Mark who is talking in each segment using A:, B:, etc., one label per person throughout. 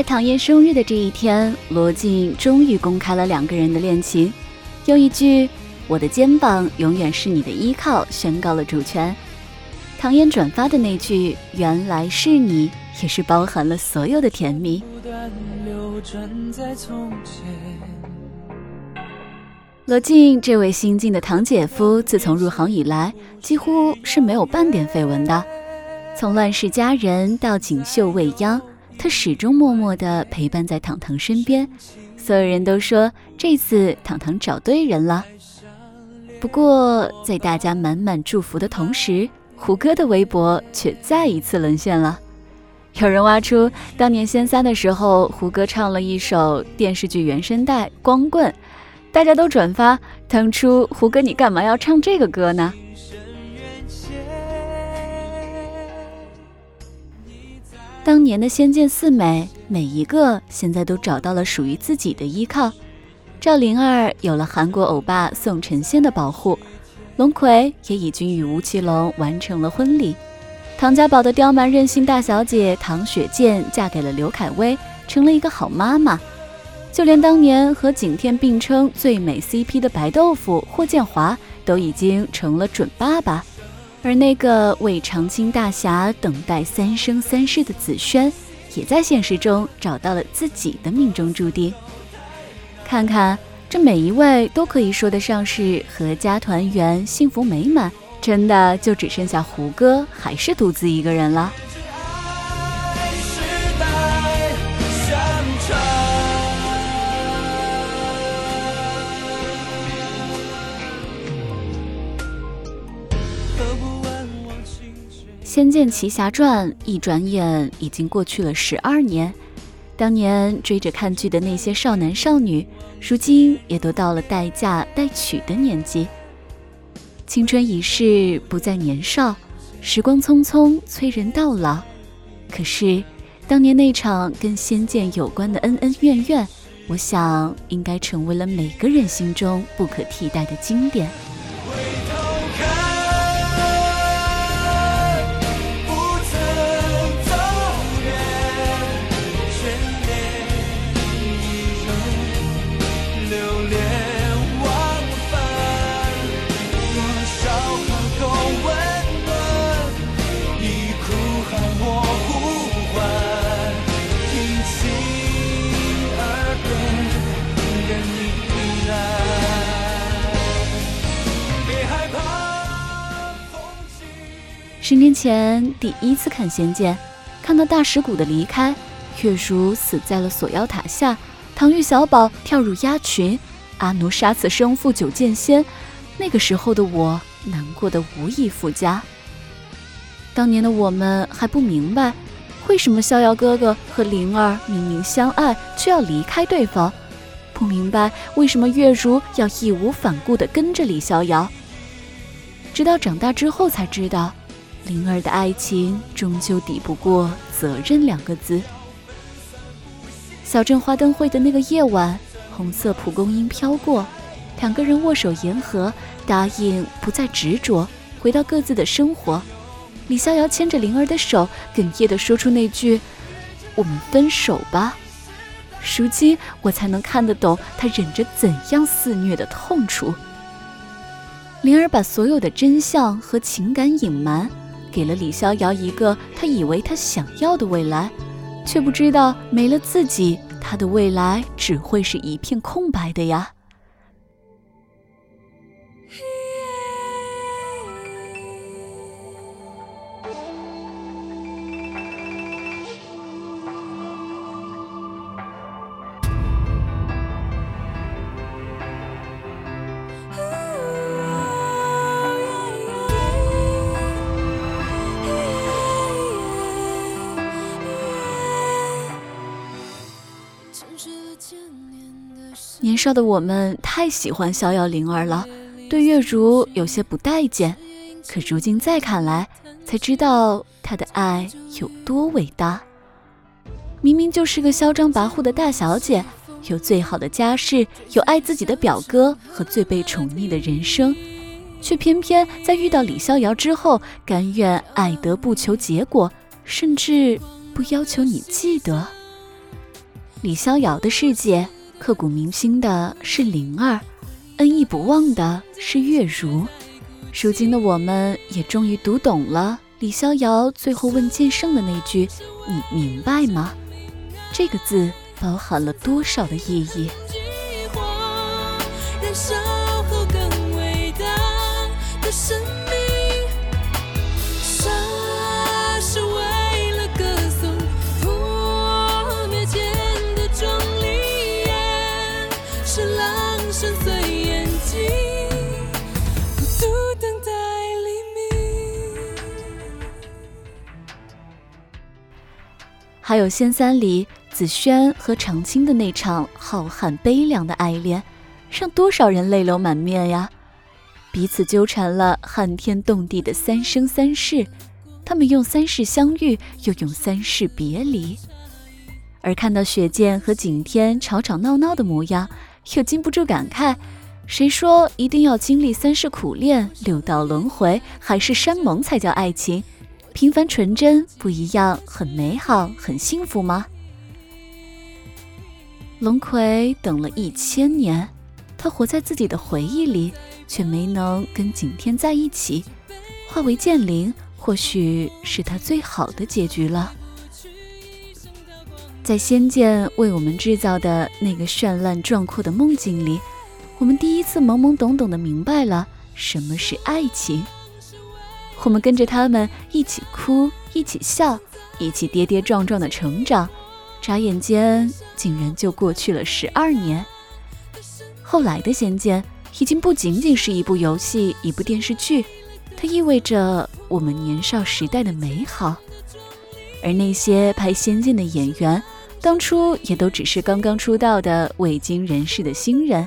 A: 在唐嫣生日的这一天，罗晋终于公开了两个人的恋情，用一句“我的肩膀永远是你的依靠”宣告了主权。唐嫣转发的那句“原来是你”，也是包含了所有的甜蜜。罗晋这位新晋的堂姐夫，自从入行以来，几乎是没有半点绯闻的。从乱世佳人到锦绣未央。他始终默默地陪伴在糖糖身边，所有人都说这次糖糖找对人了。不过，在大家满满祝福的同时，胡歌的微博却再一次沦陷了。有人挖出当年仙三的时候，胡歌唱了一首电视剧原声带《光棍》，大家都转发：当初胡歌你干嘛要唱这个歌呢？当年的仙剑四美，每一个现在都找到了属于自己的依靠。赵灵儿有了韩国欧巴宋承宪的保护，龙葵也已经与吴奇隆完成了婚礼。唐家堡的刁蛮任性大小姐唐雪见嫁给了刘恺威，成了一个好妈妈。就连当年和景天并称最美 CP 的白豆腐霍建华，都已经成了准爸爸。而那个为长青大侠等待三生三世的紫萱，也在现实中找到了自己的命中注定。看看这每一位都可以说得上是阖家团圆、幸福美满，真的就只剩下胡歌还是独自一个人了。《仙剑奇侠传》一转眼已经过去了十二年，当年追着看剧的那些少男少女，如今也都到了待嫁待娶的年纪。青春已逝，不再年少，时光匆匆，催人到老。可是，当年那场跟仙剑有关的恩恩怨怨，我想应该成为了每个人心中不可替代的经典。十年前第一次看《仙剑》，看到大石谷的离开，月如死在了锁妖塔下，唐钰小宝跳入鸭群，阿奴杀死生父九剑仙，那个时候的我难过的无以复加。当年的我们还不明白，为什么逍遥哥哥和灵儿明明相爱，却要离开对方；不明白为什么月如要义无反顾地跟着李逍遥。直到长大之后才知道。灵儿的爱情终究抵不过“责任”两个字。小镇花灯会的那个夜晚，红色蒲公英飘过，两个人握手言和，答应不再执着，回到各自的生活。李逍遥牵着灵儿的手，哽咽地说出那句：“我们分手吧。”如今我才能看得懂他忍着怎样肆虐的痛楚。灵儿把所有的真相和情感隐瞒。给了李逍遥一个他以为他想要的未来，却不知道没了自己，他的未来只会是一片空白的呀。年少的我们太喜欢逍遥灵儿了，对月如有些不待见。可如今再看来，才知道她的爱有多伟大。明明就是个嚣张跋扈的大小姐，有最好的家世，有爱自己的表哥和最被宠溺的人生，却偏偏在遇到李逍遥之后，甘愿爱得不求结果，甚至不要求你记得。李逍遥的世界，刻骨铭心的是灵儿，恩义不忘的是月如。如今的我们也终于读懂了李逍遥最后问剑圣的那句：“你明白吗？”这个字包含了多少的意义？还有仙三里紫萱和长青的那场浩瀚悲凉的爱恋，让多少人泪流满面呀！彼此纠缠了撼天动地的三生三世，他们用三世相遇，又用三世别离。而看到雪见和景天吵吵闹闹的模样，又禁不住感慨：谁说一定要经历三世苦恋、六道轮回，海誓山盟才叫爱情？平凡纯真不一样，很美好，很幸福吗？龙葵等了一千年，他活在自己的回忆里，却没能跟景天在一起，化为剑灵，或许是他最好的结局了。在仙剑为我们制造的那个绚烂壮阔的梦境里，我们第一次懵懵懂懂的明白了什么是爱情。我们跟着他们一起哭，一起笑，一起跌跌撞撞的成长，眨眼间竟然就过去了十二年。后来的《仙剑》已经不仅仅是一部游戏、一部电视剧，它意味着我们年少时代的美好。而那些拍《仙剑》的演员，当初也都只是刚刚出道的未经人事的新人，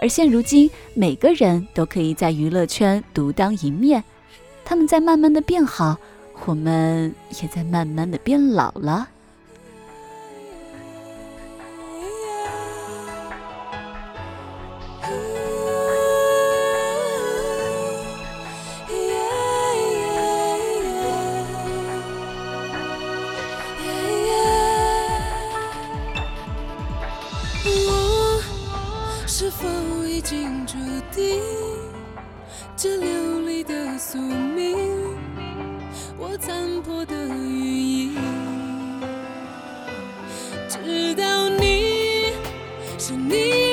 A: 而现如今，每个人都可以在娱乐圈独当一面。他们在慢慢的变好，我们也在慢慢的变老了。
B: 我是否已经注定这流离的宿命？我残破的羽翼，直到你，是你。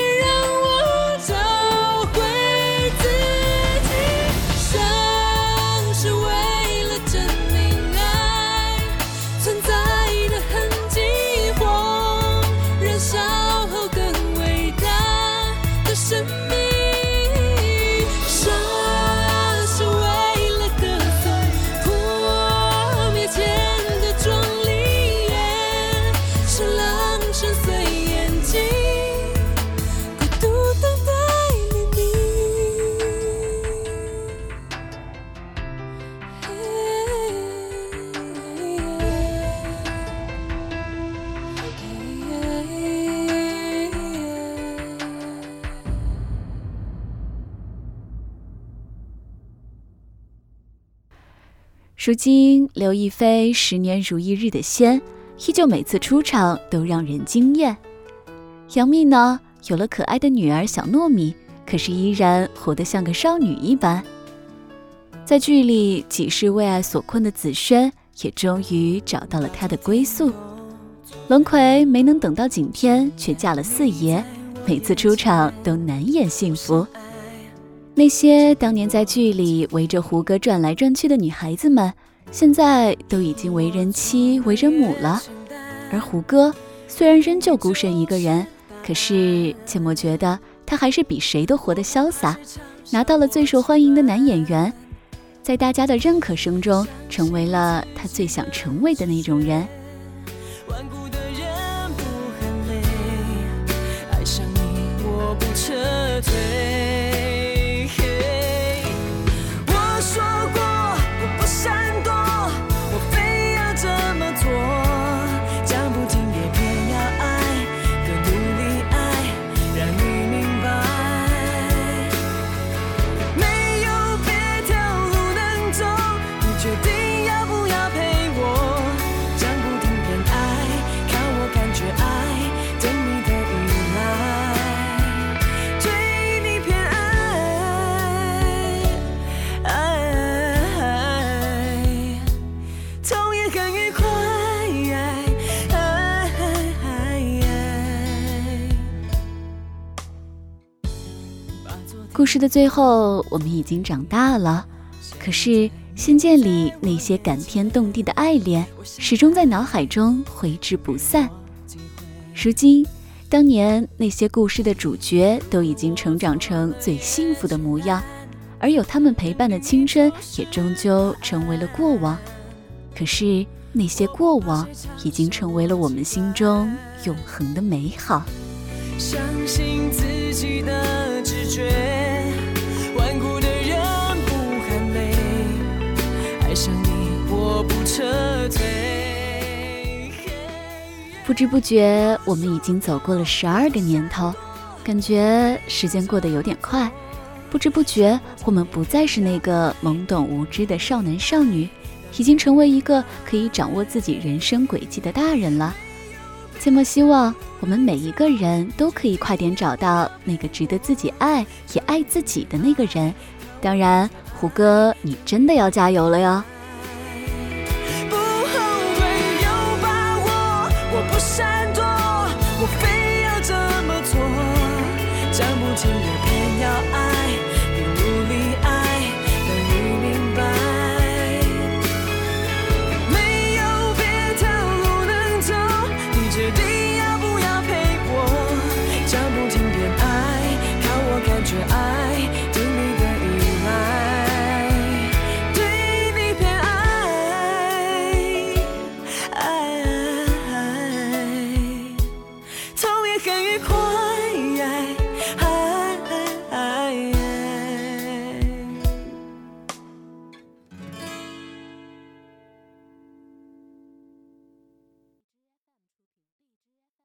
A: 如今，刘亦菲十年如一日的仙，依旧每次出场都让人惊艳。杨幂呢，有了可爱的女儿小糯米，可是依然活得像个少女一般。在剧里，几世为爱所困的紫萱，也终于找到了她的归宿。龙葵没能等到景天，却嫁了四爷，每次出场都难掩幸福。那些当年在剧里围着胡歌转来转去的女孩子们，现在都已经为人妻、为人母了。而胡歌虽然仍旧孤身一个人，可是切莫觉得他还是比谁都活得潇洒，拿到了最受欢迎的男演员，在大家的认可声中，成为了他最想成为的那种人。爱上你，我不撤退。故事的最后，我们已经长大了，可是《仙剑》里那些感天动地的爱恋，始终在脑海中挥之不散。如今，当年那些故事的主角都已经成长成最幸福的模样，而有他们陪伴的青春，也终究成为了过往。可是，那些过往已经成为了我们心中永恒的美好。
B: 相信自己的直觉。
A: 顽固的人不知不觉，我们已经走过了十二个年头，感觉时间过得有点快。不知不觉，我们不再是那个懵懂无知的少男少女，已经成为一个可以掌握自己人生轨迹的大人了。切莫希望我们每一个人都可以快点找到那个值得自己爱也爱自己的那个人。当然，胡歌，你真的要加油了哟！
B: 不后悔，有把握，我不闪躲，我非。